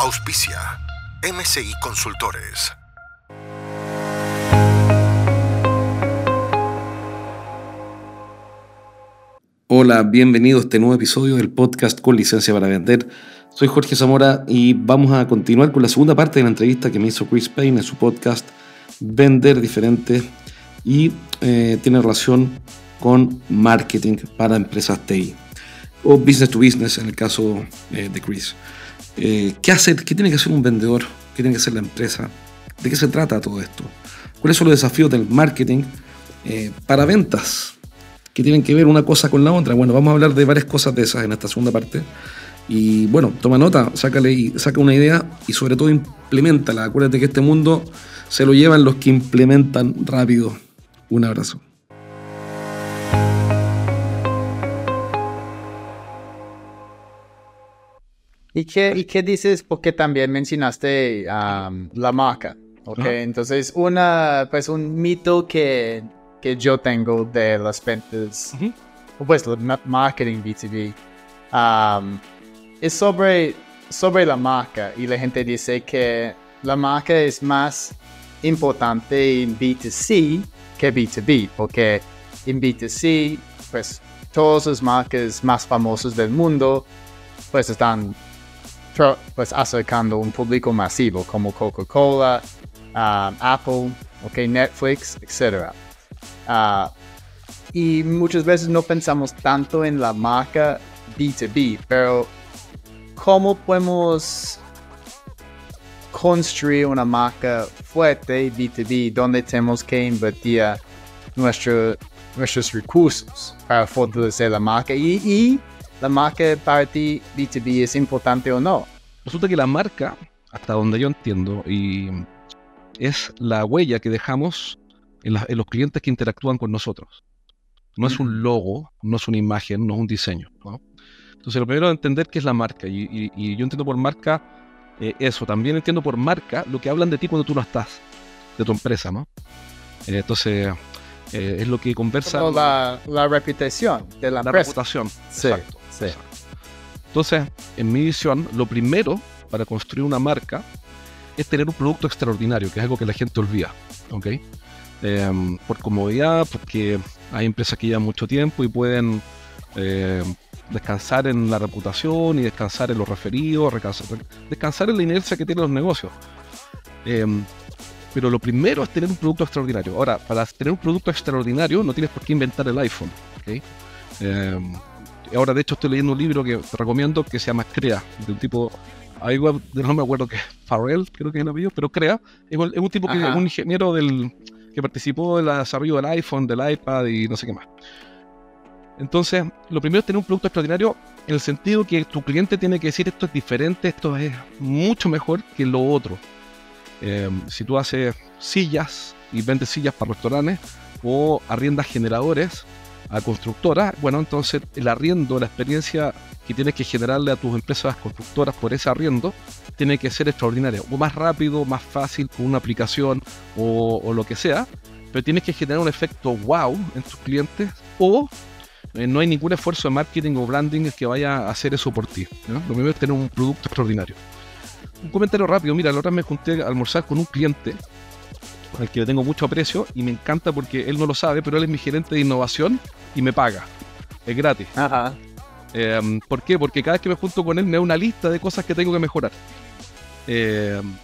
Auspicia MCI Consultores. Hola, bienvenido a este nuevo episodio del podcast con licencia para vender. Soy Jorge Zamora y vamos a continuar con la segunda parte de la entrevista que me hizo Chris Payne en su podcast Vender Diferente y eh, tiene relación con marketing para empresas TI o business to business en el caso eh, de Chris. Eh, ¿Qué hace? ¿Qué tiene que hacer un vendedor? ¿Qué tiene que hacer la empresa? ¿De qué se trata todo esto? ¿Cuáles son los desafíos del marketing para ventas? que tienen que ver una cosa con la otra. Bueno, vamos a hablar de varias cosas de esas en esta segunda parte. Y bueno, toma nota, sácale y saca una idea y sobre todo implementala. Acuérdate que este mundo se lo llevan los que implementan rápido. Un abrazo. ¿Y qué, ¿Y qué dices? Porque también mencionaste la marca. Okay, entonces una, pues un mito que que yo tengo de las ventas, pues el marketing B2B, um, es sobre, sobre la marca y la gente dice que la marca es más importante en B2C que B2B, porque en B2C, pues todas las marcas más famosas del mundo, pues están pues, acercando un público masivo como Coca-Cola, um, Apple, okay, Netflix, etc. Ah, y muchas veces no pensamos tanto en la marca B2B, pero ¿cómo podemos construir una marca fuerte B2B donde tenemos que invertir nuestro, nuestros recursos para fortalecer la marca? Y la marca para ti B2B es importante o no? Resulta que la marca, hasta donde yo entiendo, y es la huella que dejamos en, los clientes que interactúan con nosotros. No es un logo, no es una imagen, no es un diseño. Entonces, lo primero es entender qué es la marca. Y, yo entiendo por marca eh, eso. También entiendo por marca lo que hablan de ti cuando tú no estás, de tu empresa, ¿no? Eh, entonces, eh, es lo que conversa. La, la, reputación de la, la reputación. Sí, Entonces, en mi visión, lo primero para construir una marca es tener un producto extraordinario, que es algo que la gente olvida. ¿ok? Em, por comodidad, porque hay empresas que llevan mucho tiempo y pueden eh, descansar en la reputación y descansar en los referidos, descansar en la inercia que tienen los negocios. Em, pero lo primero es tener un producto extraordinario. Ahora, para tener un producto extraordinario no tienes por qué inventar el iPhone. Em, ahora, de hecho, estoy leyendo un libro que te recomiendo que se llama Crea, de un tipo no me acuerdo que es Farrell, creo que es el apellido, pero crea, es un, tipo que es un ingeniero del, que participó en el desarrollo del iPhone, del iPad y no sé qué más. Entonces, lo primero es tener un producto extraordinario en el sentido que tu cliente tiene que decir esto es diferente, esto es mucho mejor que lo otro. Em, si tú haces sillas y vendes sillas para restaurantes o arriendas generadores a constructoras, bueno, entonces el arriendo, la experiencia que tienes que generarle a tus empresas constructoras por ese arriendo tiene que ser extraordinaria, o más rápido, más fácil, con una aplicación o, lo que sea, pero tienes que generar un efecto wow en tus clientes o eh, no hay ningún esfuerzo de marketing o branding que vaya a hacer eso por ti. Lo primero es tener un producto extraordinario. Un comentario rápido, mira, la otra me junté a almorzar con un cliente al que le tengo mucho aprecio y me encanta porque él no lo sabe, pero él es mi gerente de innovación y me paga. Es gratis. Ajá. Em, ¿Por qué? Porque cada vez que me junto con él me da una lista de cosas que tengo que mejorar. Em,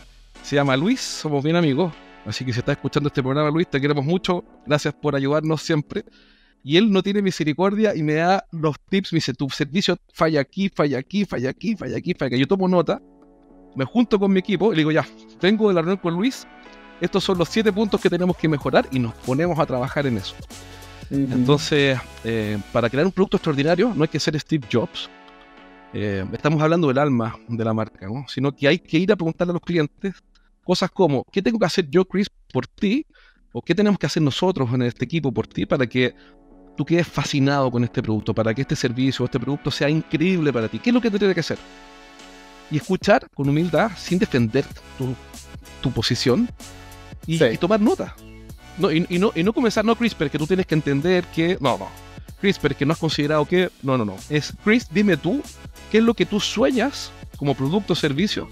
se llama Luis, somos bien amigos. Así que si estás escuchando este programa, Luis, te queremos mucho. Gracias por ayudarnos siempre. Y él no tiene misericordia y me da los tips. Me dice: Tu servicio falla aquí, falla aquí, falla aquí, falla aquí, falla aquí. Yo tomo nota, me junto con mi equipo y le digo: Ya, vengo de la reunión con Luis. Estos son los siete puntos que tenemos que mejorar y nos ponemos a trabajar en eso. Entonces, eh, para crear un producto extraordinario no hay que ser Steve Jobs, eh, estamos hablando del alma de la marca, ¿no? sino que hay que ir a preguntarle a los clientes cosas como, ¿qué tengo que hacer yo, Chris, por ti? ¿O qué tenemos que hacer nosotros en este equipo por ti para que tú quedes fascinado con este producto, para que este servicio o este producto sea increíble para ti? ¿Qué es lo que te tiene que hacer? Y escuchar con humildad, sin defender tu, tu posición, y, Sí. y tomar nota. No, y, y no, y no comenzar, no, CRISPR, que tú tienes que entender que. No, no. CRISPR, que no has considerado que. No, no, no. Es, Chris, dime tú, ¿qué es lo que tú sueñas como producto o servicio?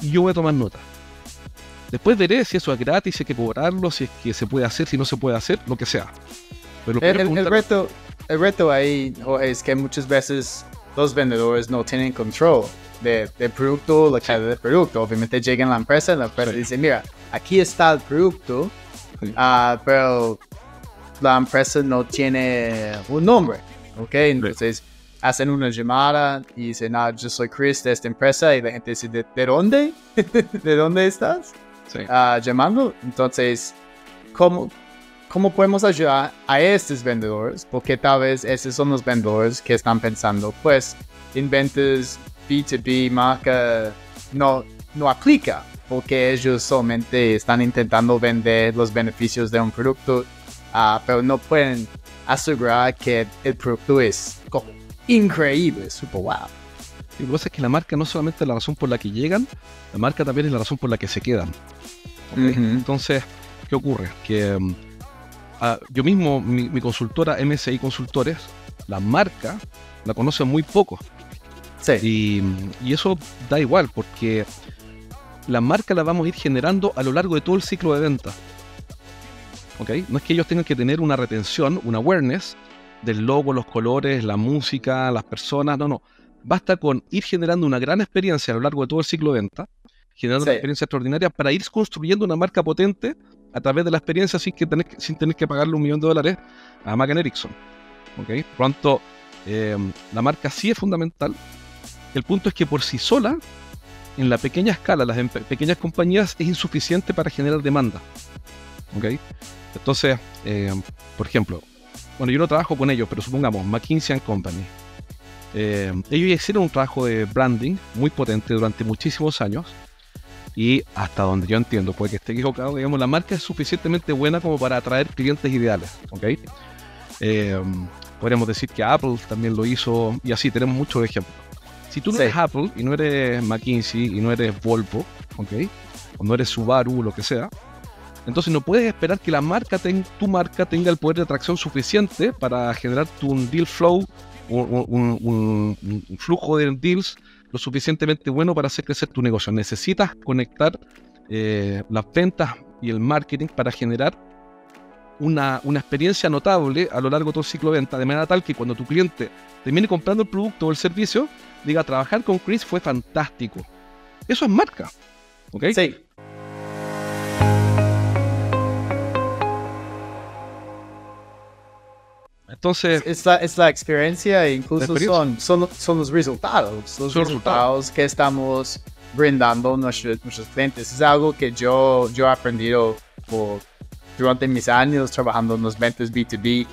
Y yo voy a tomar nota. Después veré si eso es gratis, si hay que cobrarlo, si es que se puede hacer, si no se puede hacer, lo que sea. Pero El, el- el reto, el reto ahí es que muchas veces los vendedores no tienen control de- del producto, la calidad del producto. Obviamente llegan a la empresa, la empresa Sí. dice, mira, aquí está el producto, Sí. ah, pero la empresa no tiene un nombre, ¿ok? Entonces hacen una llamada y dicen, ah, yo soy Chris de esta empresa y la gente dice, ¿de, de dónde? ¿De dónde estás? Sí. ah, llamando. Entonces, ¿cómo, ¿cómo podemos ayudar a estos vendedores? Porque tal vez esos son los vendedores que están pensando, pues, en ventas B2B, marca, no, no aplica, porque ellos solamente están intentando vender los beneficios de un producto, ah, pero no pueden asegurar que el producto es como increíble, super wow. Y lo que pasa es que la marca no solamente es la razón por la que llegan, la marca también es la razón por la que se quedan. Entonces, ¿qué ocurre? Que mm, ah, yo mismo, mi, mi consultora MSI Consultores, la marca la conocen muy poco. Sí, Y, y eso da igual, porque la marca la vamos a ir generando a lo largo de todo el ciclo de venta. ¿Ok? No es que ellos tengan que tener una retención, una awareness del logo, los colores, la música, las personas, no, no. Basta con ir generando una gran experiencia a lo largo de todo el ciclo de venta, generando Sí. una experiencia extraordinaria para ir construyendo una marca potente a través de la experiencia sin, que tener, sin tener que pagarle un millón de dólares a Macan Ericsson. ¿Ok? Tanto, eh, la marca sí es fundamental. El punto es que por sí sola, en la pequeña escala, las pequeñas compañías, es insuficiente para generar demanda. ¿Ok? Entonces, eh, por ejemplo, bueno, yo no trabajo con ellos, pero supongamos McKinsey Company. Eh, ellos hicieron un trabajo de branding muy potente durante muchísimos años y hasta donde yo entiendo, puede que esté equivocado, digamos, la marca es suficientemente buena como para atraer clientes ideales, ¿ok? Eh, podríamos decir que Apple también lo hizo y así tenemos muchos ejemplos. Si tú no Sí. eres Apple y no eres McKinsey y no eres Volvo, ¿ok? O no eres Subaru o lo que sea, entonces no puedes esperar que la marca ten- tu marca tenga el poder de atracción suficiente para generar un deal flow, un, un- un- un flujo de deals lo suficientemente bueno para hacer crecer tu negocio. Necesitas conectar eh, las ventas y el marketing para generar una, una experiencia notable a lo largo de todo el ciclo de venta, de manera tal que cuando tu cliente termine comprando el producto o el servicio, diga, trabajar con Chris fue fantástico. Eso es marca. ¿ok? sí. Entonces, es la, es la experiencia e incluso experiencia. son, son, son los resultados, los Son resultados que estamos brindando a nuestros, nuestros clientes. Es algo que yo, yo he aprendido por, durante mis años trabajando en los ventas B2B,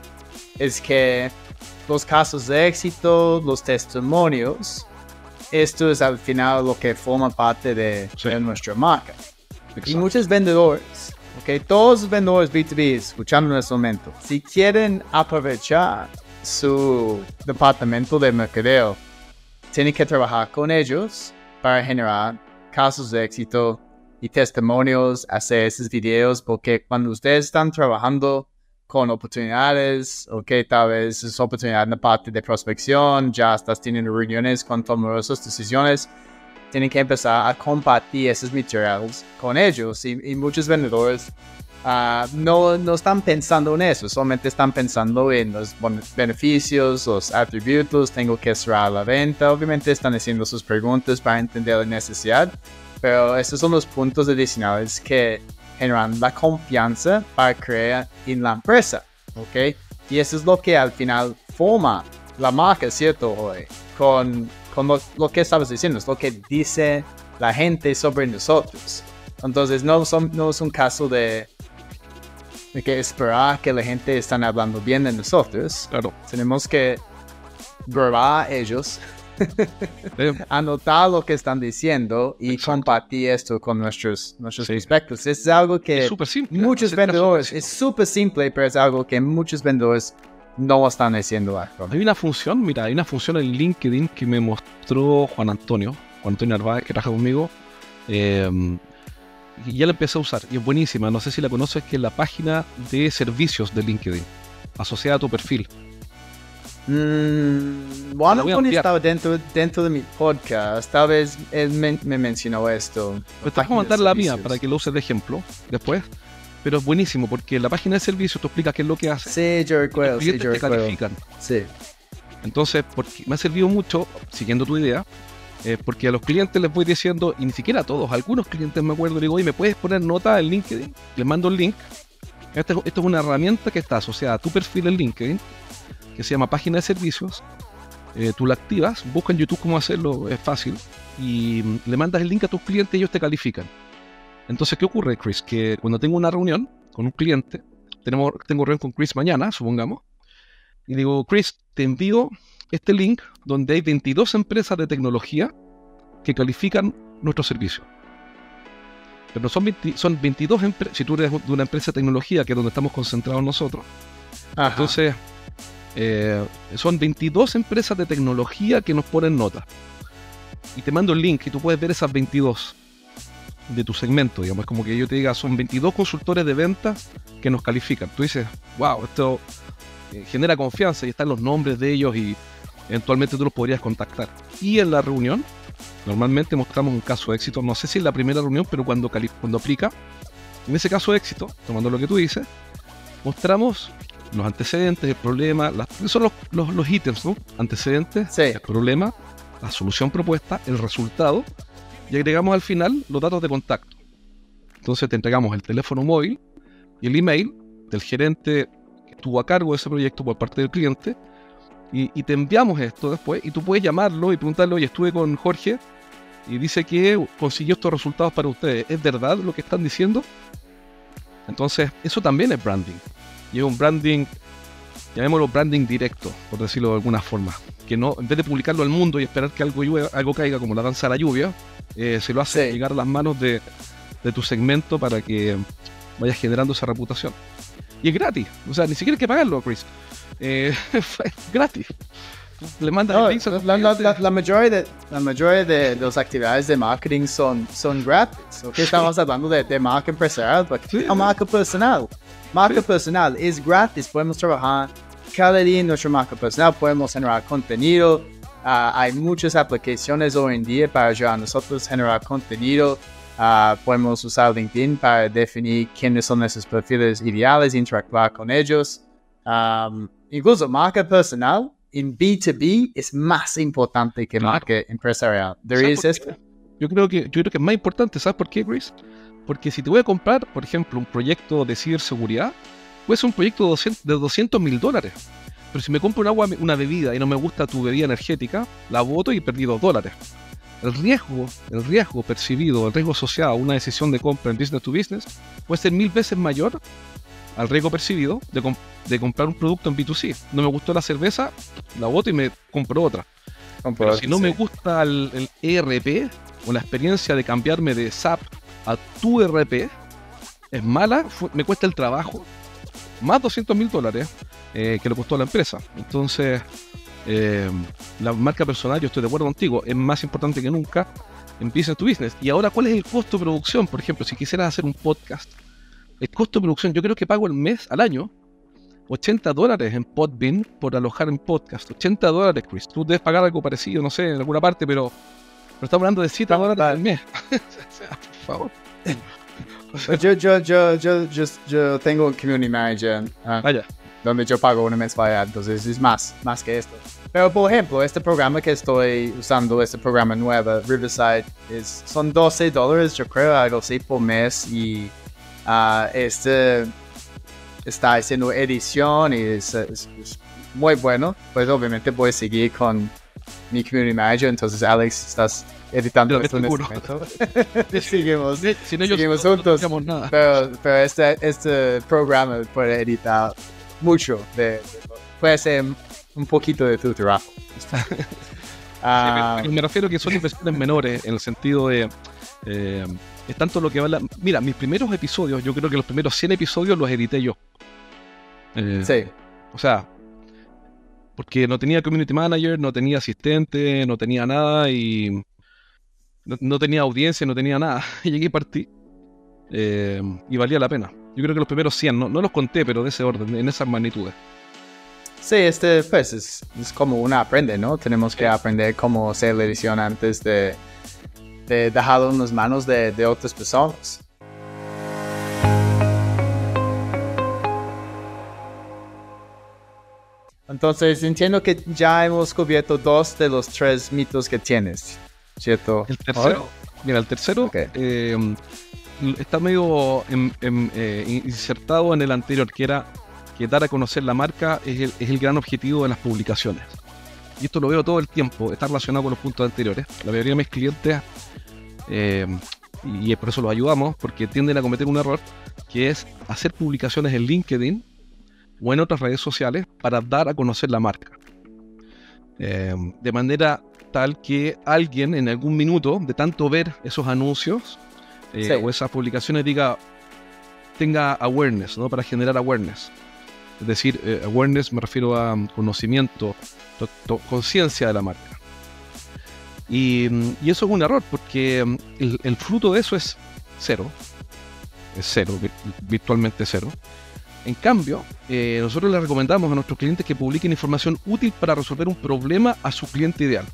es que los casos de éxito, los testimonios, esto es al final lo que forma parte de, Sí. de nuestra marca. Y muchos vendedores, ok, todos los vendedores B2B escuchando en este momento, si quieren aprovechar su departamento de mercadeo, tienen que trabajar con ellos para generar casos de éxito y testimonios, hacer esos videos, porque cuando ustedes están trabajando con oportunidades, ok, tal vez es oportunidad en la parte de prospección, ya estás teniendo reuniones con de decisiones, tienen que empezar a compartir esos materiales con ellos y, muchos vendedores ah, no, no están pensando en eso, solamente están pensando en los beneficios, los atributos, tengo que cerrar la venta, obviamente están haciendo sus preguntas para entender la necesidad, pero esos son los puntos adicionales que generan la confianza para crear en la empresa, ¿ok? Y eso es lo que al final forma la marca, ¿cierto, Jorge? Con, con lo, lo que estabas diciendo, es lo que dice la gente sobre nosotros. Entonces, no, son, no es un caso de, de que esperar que la gente están hablando bien de nosotros. Claro, Tenemos que grabar a ellos Anotar lo que están diciendo y Exacto. compartir esto con nuestros, nuestros Sí. prospectos. Es algo que es súper simple. muchos vendedores, es súper simple, pero es algo que muchos vendedores no están haciendo. Hay una función, mira, hay una función en LinkedIn que me mostró Juan Antonio, Juan Antonio Narváez, que trabaja conmigo. eh, y ya la empecé a usar y es buenísima. No sé si la conoces, que es la página de servicios de LinkedIn, asociada a tu perfil. Mm, Juan Antonio ampliar. estaba dentro, dentro de mi podcast. Tal vez él me, me mencionó esto. Pues te voy a mandar la mía para que lo uses de ejemplo después. Pero es buenísimo porque la página de servicios te explica qué es lo que hace. Sí, yo y los recuerdo, sí, yo te califican. Sí. Entonces, porque me ha servido mucho, siguiendo tu idea, eh, porque a los clientes les voy diciendo, y ni siquiera a todos, a algunos clientes me acuerdo, digo, oye, ¿me puedes poner nota en LinkedIn? Les mando el link. Esta es- esto es una herramienta que está asociada a tu perfil en LinkedIn, que se llama página de servicios. Eh, tú la activas, busca en YouTube cómo hacerlo, es fácil, y mm, le mandas el link a tus clientes y ellos te califican. Entonces, ¿qué ocurre, Chris? Que cuando tengo una reunión con un cliente, tenemos, tengo reunión con Chris mañana, supongamos, y digo, Chris, te envío este link donde hay 22 empresas de tecnología que califican nuestro servicio. Pero son, 20 son 22 empresas, si tú eres de una empresa de tecnología, que es donde estamos concentrados nosotros, Ajá. entonces eh, son 22 empresas de tecnología que nos ponen nota. Y te mando el link y tú puedes ver esas 22 de tu segmento, digamos, es como que yo te diga, son 22 consultores de ventas que nos califican. Tú dices, wow, esto eh, genera confianza y están los nombres de ellos y eventualmente tú los podrías contactar. Y en la reunión, normalmente mostramos un caso de éxito, no sé si en la primera reunión, pero cuando, cuando aplica, en ese caso de éxito, tomando lo que tú dices, mostramos los antecedentes, el problema, las, son los, los, los ítems, ¿no? Antecedentes, Sí. el problema, la solución propuesta, el resultado, y agregamos al final los datos de contacto. Entonces te entregamos el teléfono móvil y el email del gerente que estuvo a cargo de ese proyecto por parte del cliente, y, y te enviamos esto después, y tú puedes llamarlo y preguntarle, oye, estuve con Jorge y dice que consiguió estos resultados para ustedes. ¿Es verdad lo que están diciendo? Entonces, eso también es branding. Y es un branding, llamémoslo branding directo, por decirlo de alguna forma. Que no, en vez de publicarlo al mundo y esperar que algo, llueva- algo caiga como la danza de la lluvia, eh, se lo hace Sí. llegar a las manos de, de tu segmento para que vayas generando esa reputación. Y es gratis, o sea, ni siquiera hay que pagarlo, Chris. Eh, es gratis. Le mandas No, la, la- la- la mayoría, de, la mayoría de, de las actividades de marketing son, son gratis. ¿ok? Estamos hablando de, de marca empresarial, pero Sí. no marca personal. Marca personal es gratis. Podemos trabajar cada día en nuestra marca personal. Podemos generar contenido. Ah, hay muchas aplicaciones hoy en día para ayudar a nosotros a generar contenido. Ah, podemos usar LinkedIn para definir quiénes son nuestros perfiles ideales, interactuar con ellos. Um, incluso marca personal en B2B es más importante que Claro. marca empresarial. There ¿Sabes is esto. Yo creo que yo creo que es más importante, ¿sabes por qué, Chris? Porque si te voy a comprar, por ejemplo, un proyecto de ciberseguridad, puede ser un proyecto de 200 de 200 mil dólares. Pero si me compro un agua, una bebida y no me gusta tu bebida energética, la voto y perdí 2 dólares. El riesgo, el riesgo percibido, el riesgo asociado a una decisión de compra en business to business puede ser mil veces mayor al riesgo percibido de, de comprar un producto en B2C. No me gustó la cerveza, la voto y me compro otra. Pero si no me gusta el, el ERP o la experiencia de cambiarme de SAP a tu ERP, es mala, me cuesta el trabajo, más 200 mil dólares eh, que le costó a la empresa. Entonces, eh, la marca personal, yo estoy de acuerdo contigo, es más importante que nunca en business to business. Y ahora, ¿cuál es el costo de producción? Por ejemplo, si quisieras hacer un podcast, el costo de producción, yo creo que pago el mes, al año, 80 dólares en Podbean por alojar en podcast. 80 dólares, Chris. Tú debes pagar algo parecido, no sé, en alguna parte, pero, pero estamos hablando de 7 dólares al mes. Por favor. Yo, yo, yo, yo, yo, yo tengo un community manager ah, Vaya. donde yo pago una mensualidad, entonces es más, más que esto. Pero por ejemplo, este programa que estoy usando, este programa nuevo, Riverside, es, son 12 dólares, yo creo, algo así por mes y ah, este está haciendo edición y es, es- es muy bueno. Pues obviamente voy a seguir con mi community manager, entonces Alex, estás editando esto en este momento. Seguimos. Si no, yo Seguimos no, no juntos. hacíamos nada. Pero, pero este, este programa puede editar mucho. De- puede ser un poquito de tu trabajo. Ah, me refiero a que son inversiones menores en el sentido de. eh, es tanto lo que vale. Mira, mis primeros episodios, yo creo que los primeros 100 episodios los edité yo. Eh, sí. O sea, porque no tenía community manager, no tenía asistente, no tenía nada y no, no tenía audiencia, no tenía nada. Y llegué y partí. Eh, y valía la pena. Yo creo que los primeros 100, no, no los conté, pero de ese orden, en esas magnitudes. Sí, este, pues es, es como uno aprende, ¿no? Tenemos que aprender cómo hacer la edición antes de, de dejarlo en las manos de, de otras personas. Entonces, entiendo que ya hemos cubierto dos de los tres mitos que tienes, ¿cierto? El tercero, mira, el tercero Ok. eh, está medio em- em, eh, insertado en el anterior, que era que dar a conocer la marca es el, es el gran objetivo de las publicaciones. Y esto lo veo todo el tiempo, está relacionado con los puntos anteriores. La mayoría de mis clientes, eh, y por eso los ayudamos, porque tienden a cometer un error, que es hacer publicaciones en LinkedIn o en otras redes sociales para dar a conocer la marca. Eh, de manera tal que alguien en algún minuto, de tanto ver esos anuncios eh, Sí. o esas publicaciones, diga, tenga awareness, ¿no? Para generar awareness. Es decir, eh, awareness me refiero a mm, conocimiento, to- to- conciencia de la marca. Y, mm, y eso es un error, porque mm, el, fruto de eso es cero. Es cero, vi- virtualmente cero. En cambio, eh, nosotros les recomendamos a nuestros clientes que publiquen información útil para resolver un problema a su cliente ideal.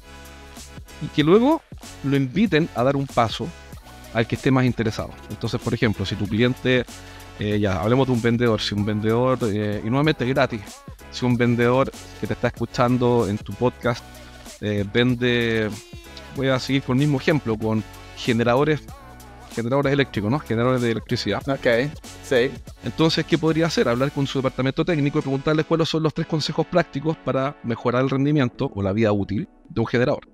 Y que luego lo inviten a dar un paso al que esté más interesado. Entonces, por ejemplo, si tu cliente, eh, ya hablemos de un vendedor, si un vendedor, eh, y nuevamente gratis, si un vendedor que te está escuchando en tu podcast eh, vende, voy a seguir con el mismo ejemplo, con generadores, generadores eléctricos, ¿no? Generadores de electricidad. Ok, sí. Entonces, ¿qué podría hacer? Hablar con su departamento técnico y preguntarles cuáles son los tres consejos prácticos para mejorar el rendimiento o la vida útil de un generador.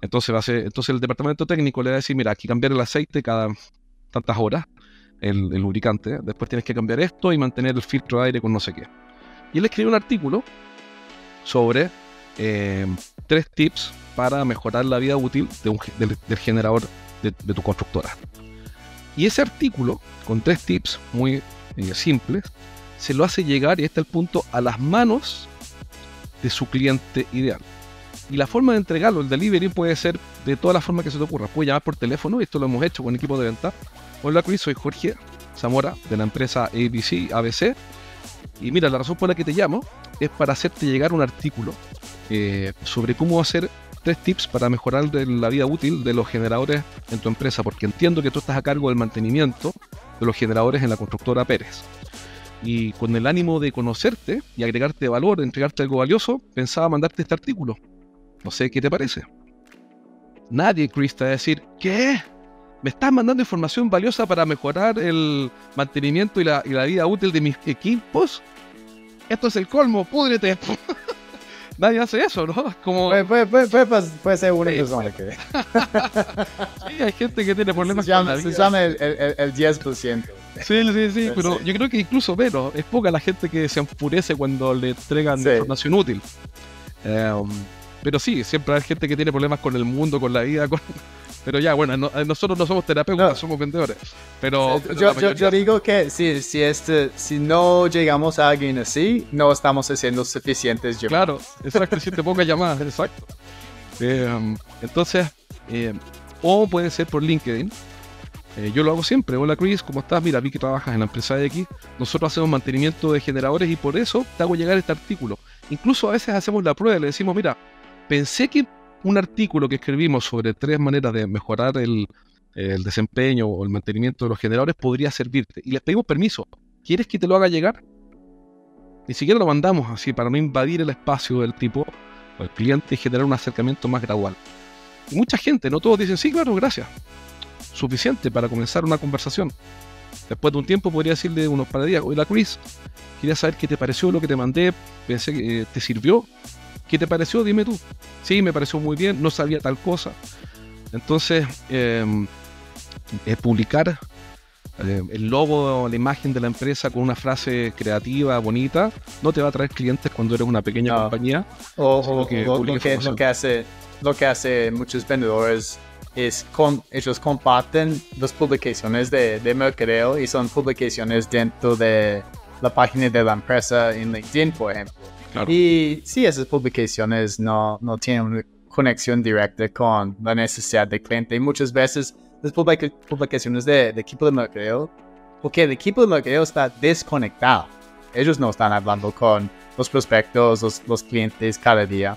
Entonces, va a ser- entonces el departamento técnico le va a decir, mira, aquí cambiar el aceite cada tantas horas, el, lubricante, después tienes que cambiar esto y mantener el filtro de aire con no sé qué. Y él escribió un artículo sobre eh, tres tips para mejorar la vida útil del, generador de- tu constructora. Y ese artículo, con tres tips muy eh, simples, se lo hace llegar, y este es el punto, a las manos de su cliente ideal. Y la forma de entregarlo, el delivery, puede ser de todas las formas que se te ocurra. Puedes llamar por teléfono, y esto lo hemos hecho con equipo de venta. Hola Chris, soy Jorge Zamora de la empresa ABC, ABC. Y mira, la razón por la que te llamo es para hacerte llegar un artículo eh, sobre cómo hacer tres tips para mejorar la vida útil de los generadores en tu empresa, porque entiendo que tú estás a cargo del mantenimiento de los generadores en la constructora Pérez. Y con el ánimo de conocerte y agregarte valor, entregarte algo valioso, pensaba mandarte este artículo. No sé qué te parece. Nadie, Chris, te va a decir, ¿qué? ¿Me estás mandando información valiosa para mejorar el mantenimiento y la, y la vida útil de mis equipos? Esto es el colmo, púdrete. Nadie hace eso, ¿no? Como... Puede, puede- puede- puede ser una Sí. persona que... Sí, hay gente que tiene problemas Se con llama, la se vida. llama el, el, el 10%. Sí, sí, sí, pero Sí. yo creo que incluso menos. Es poca la gente que se enfurece cuando le entregan Sí. información útil. Em, pero sí, siempre hay gente que tiene problemas con el mundo, con la vida. Con... Pero ya, bueno, no- eh, nosotros no somos terapeutas, No. somos vendedores. Pero, yo, yo, yo digo que si, si, este, si no llegamos a alguien así, no estamos haciendo suficientes llamadas. Claro, exacto, si te ponga llamadas, exacto. Em, entonces, em, o puede ser por LinkedIn. Eh, yo lo hago siempre. Hola Chris, ¿cómo estás? Mira, vi que trabajas en la empresa X. Nosotros hacemos mantenimiento de generadores y por eso te hago llegar este artículo. Incluso a veces hacemos la prueba y le decimos, mira, pensé que un artículo que escribimos sobre tres maneras de mejorar el, desempeño o el mantenimiento de los generadores podría servirte. Y les pedimos permiso. ¿Quieres que te lo haga llegar? Ni siquiera lo mandamos así para no invadir el espacio del tipo o el cliente y generar un acercamiento más gradual. Mucha gente, no todos dicen, sí, claro, gracias. Suficiente para comenzar una conversación. Después de un tiempo podría decirle unos par de días, oye, Chris, quería saber qué te pareció lo que te mandé, pensé que eh, te sirvió. ¿Qué te pareció? Dime tú. Sí, me pareció muy bien, no sabía tal cosa. Entonces, eh, eh, publicar eh, el logo, la imagen de la empresa con una frase creativa, bonita, no te va a traer clientes cuando eres una pequeña No. compañía. O, que o lo, que, lo que hace lo que hace muchos vendedores es con ellos comparten las publicaciones de, de mercadeo y son publicaciones dentro de la página de la empresa en LinkedIn, por ejemplo. Claro. Y sí, esas publicaciones no, no tienen una conexión directa con la necesidad del cliente. Muchas veces las publica- publicaciones de, de equipo de mercadeo, porque el equipo de mercadeo está desconectado. Ellos no están hablando con los prospectos, los, los clientes cada día.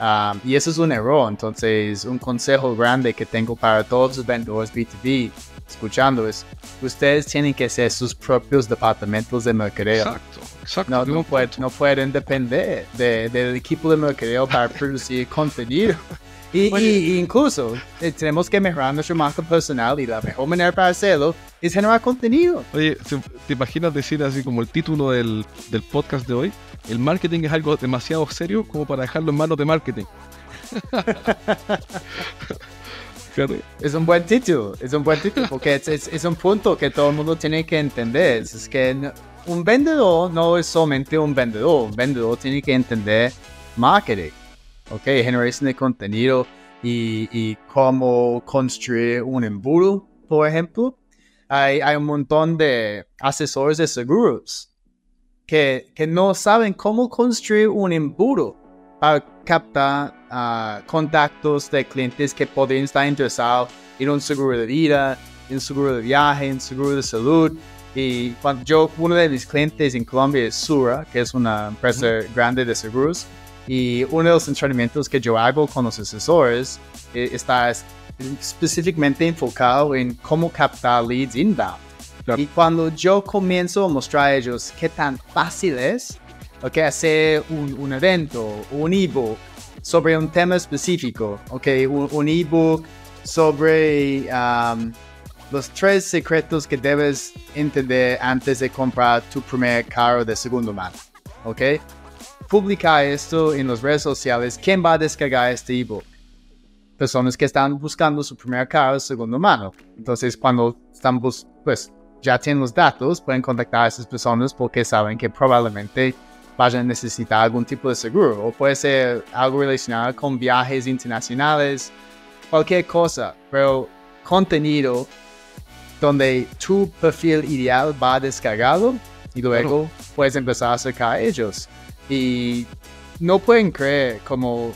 Um, y eso es un error. Entonces, un consejo grande que tengo para todos los vendedores B2B escuchando es, ustedes tienen que ser sus propios departamentos de mercadeo. Exacto, exacto. No, no, puede- no pueden depender de- del equipo de mercadeo para producir contenido. Y, Oye. y- y incluso eh, tenemos que mejorar nuestra marca personal y la mejor manera para hacerlo es generar contenido. Oye, ¿se- ¿te imaginas decir así como el título del, del podcast de hoy? El marketing es algo demasiado serio como para dejarlo en manos de marketing. Es un buen título, es un buen título porque es, es- es un punto que todo el mundo tiene que entender. Es que un vendedor no es solamente un vendedor, un vendedor tiene que entender marketing, ok, generación de contenido y, y cómo construir un embudo, por ejemplo. Hay, hay un montón de asesores de seguros que, que no saben cómo construir un embudo para captar contactos de clientes que podrían estar interesados en un seguro de vida, en un seguro de viaje, en un seguro de salud. Y cuando yo, uno de mis clientes en Colombia es Sura, que es una empresa grande de seguros. Y uno de los entrenamientos que yo hago con los asesores eh, está es- específicamente enfocado en cómo captar leads inbound. Claro. Y cuando yo comienzo a mostrar a ellos qué tan fácil es ok, hacer un, un evento, un ebook sobre un tema específico, ok, un, un ebook sobre um, los tres secretos que debes entender antes de comprar tu primer carro de segundo mano, ok. Publicar esto en las redes sociales, ¿quién va a descargar este ebook? Personas que están buscando su primer carro de segundo mano. Entonces, cuando están pues ya tienen los datos, pueden contactar a esas personas porque saben que probablemente vayan a necesitar algún tipo de seguro. O puede ser algo relacionado con viajes internacionales, cualquier cosa. Pero contenido donde tu perfil ideal va a descargarlo y luego puedes empezar a acercar a ellos. Y no pueden creer como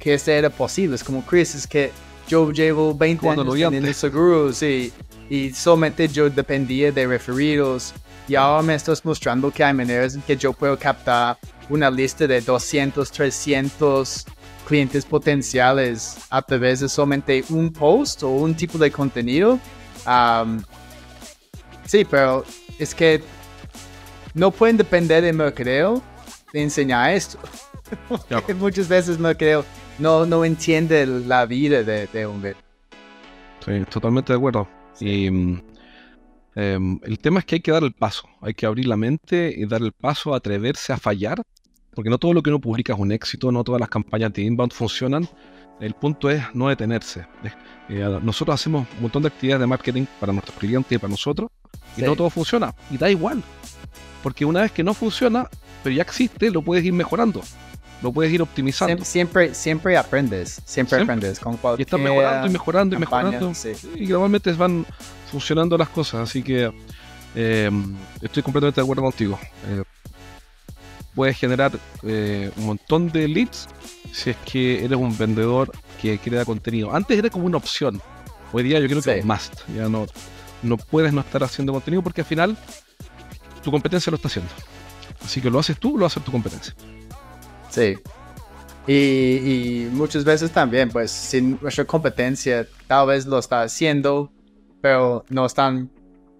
que esto era posible. Es como, Chris, es que yo llevo 20 Cuando años teniendo seguros y, y solamente yo dependía de referidos. Y ahora me estás mostrando que hay maneras en que yo puedo captar una lista de 200, 300 clientes potenciales a través de solamente un post o un tipo de contenido. Am, sí, pero es que no pueden depender de mercadeo de enseñar esto. Porque muchas veces mercadeo no, no entiende la vida de, de un vendedor. Sí, totalmente de acuerdo. Y em, el tema es que hay que dar el paso, hay que abrir la mente y dar el paso a atreverse a fallar, porque no todo lo que uno publica es un éxito, no todas las campañas de inbound funcionan. El punto es no detenerse. Eh, eh, nosotros hacemos un montón de actividades de marketing para nuestros clientes y para nosotros, y Sí. no todo funciona, y da igual, porque una vez que no funciona, pero ya existe, lo puedes ir mejorando, lo puedes ir optimizando. Siem- Siempre, siempre aprendes, siempre, Siempre. aprendes con Y están mejorando y mejorando y mejorando. sí. Y gradualmente van funcionando las cosas. Así que eh, estoy completamente de acuerdo contigo. Eh, puedes generar eh, un montón de leads si es que eres un vendedor que crea contenido. Antes era como una opción. Hoy día yo creo que Sí. es must. Ya no, no puedes no estar haciendo contenido porque al final tu competencia lo está haciendo. Así que lo haces tú, lo hace tu competencia. Sí. Y, y muchas veces también, pues, si nuestra competencia tal vez lo está haciendo, pero no están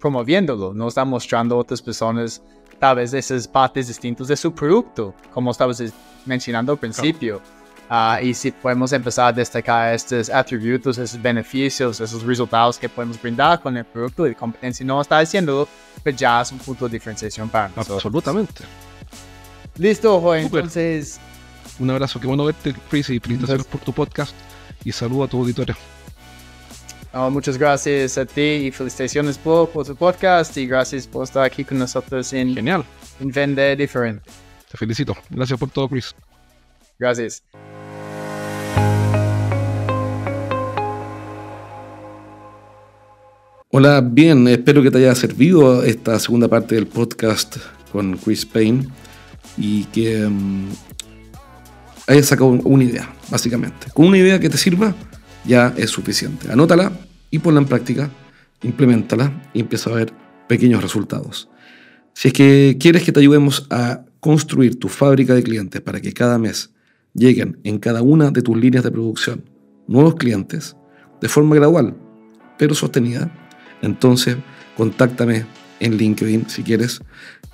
promoviéndolo, no están mostrando a otras personas tal vez esas partes distintas de su producto, como estabas es- mencionando al principio. Ah, y si podemos empezar a destacar estos atributos, esos beneficios, esos resultados que podemos brindar con el producto y la competencia no está haciéndolo, pues ya es un punto de diferenciación para nosotros. Absolutamente. Listo, Joy. Súper. Entonces, Un abrazo, qué bueno verte, Chris, y felicitaciones por tu podcast. Y saludo a tu auditorio. muchas gracias a ti y felicitaciones por, por tu podcast y gracias por estar aquí con nosotros en, Genial. en Vender Diferente. Te felicito. Gracias por todo, Chris. Gracias. Hola, bien, espero que te haya servido esta segunda parte del podcast con Chris Payne y que um, hayas sacado una idea, básicamente. Con una idea que te sirva ya es suficiente. Anótala y ponla en práctica, implementala y empieza a ver pequeños resultados. Si es que quieres que te ayudemos a construir tu fábrica de clientes para que cada mes lleguen en cada una de tus líneas de producción nuevos clientes de forma gradual, pero sostenida, entonces contáctame en LinkedIn si quieres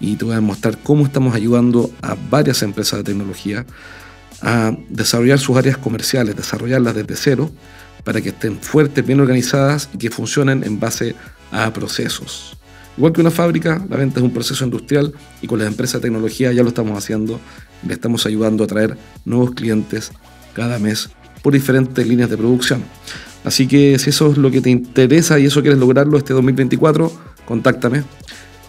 y te voy a mostrar cómo estamos ayudando a varias empresas de tecnología a desarrollar sus áreas comerciales, desarrollarlas desde cero para que estén fuertes, bien organizadas y que funcionen en base a procesos. Igual que una fábrica, la venta es un proceso industrial y con las empresas de tecnología ya lo estamos haciendo le estamos ayudando a traer nuevos clientes cada mes por diferentes líneas de producción. Así que si eso es lo que te interesa y eso quieres lograrlo este 2024, contáctame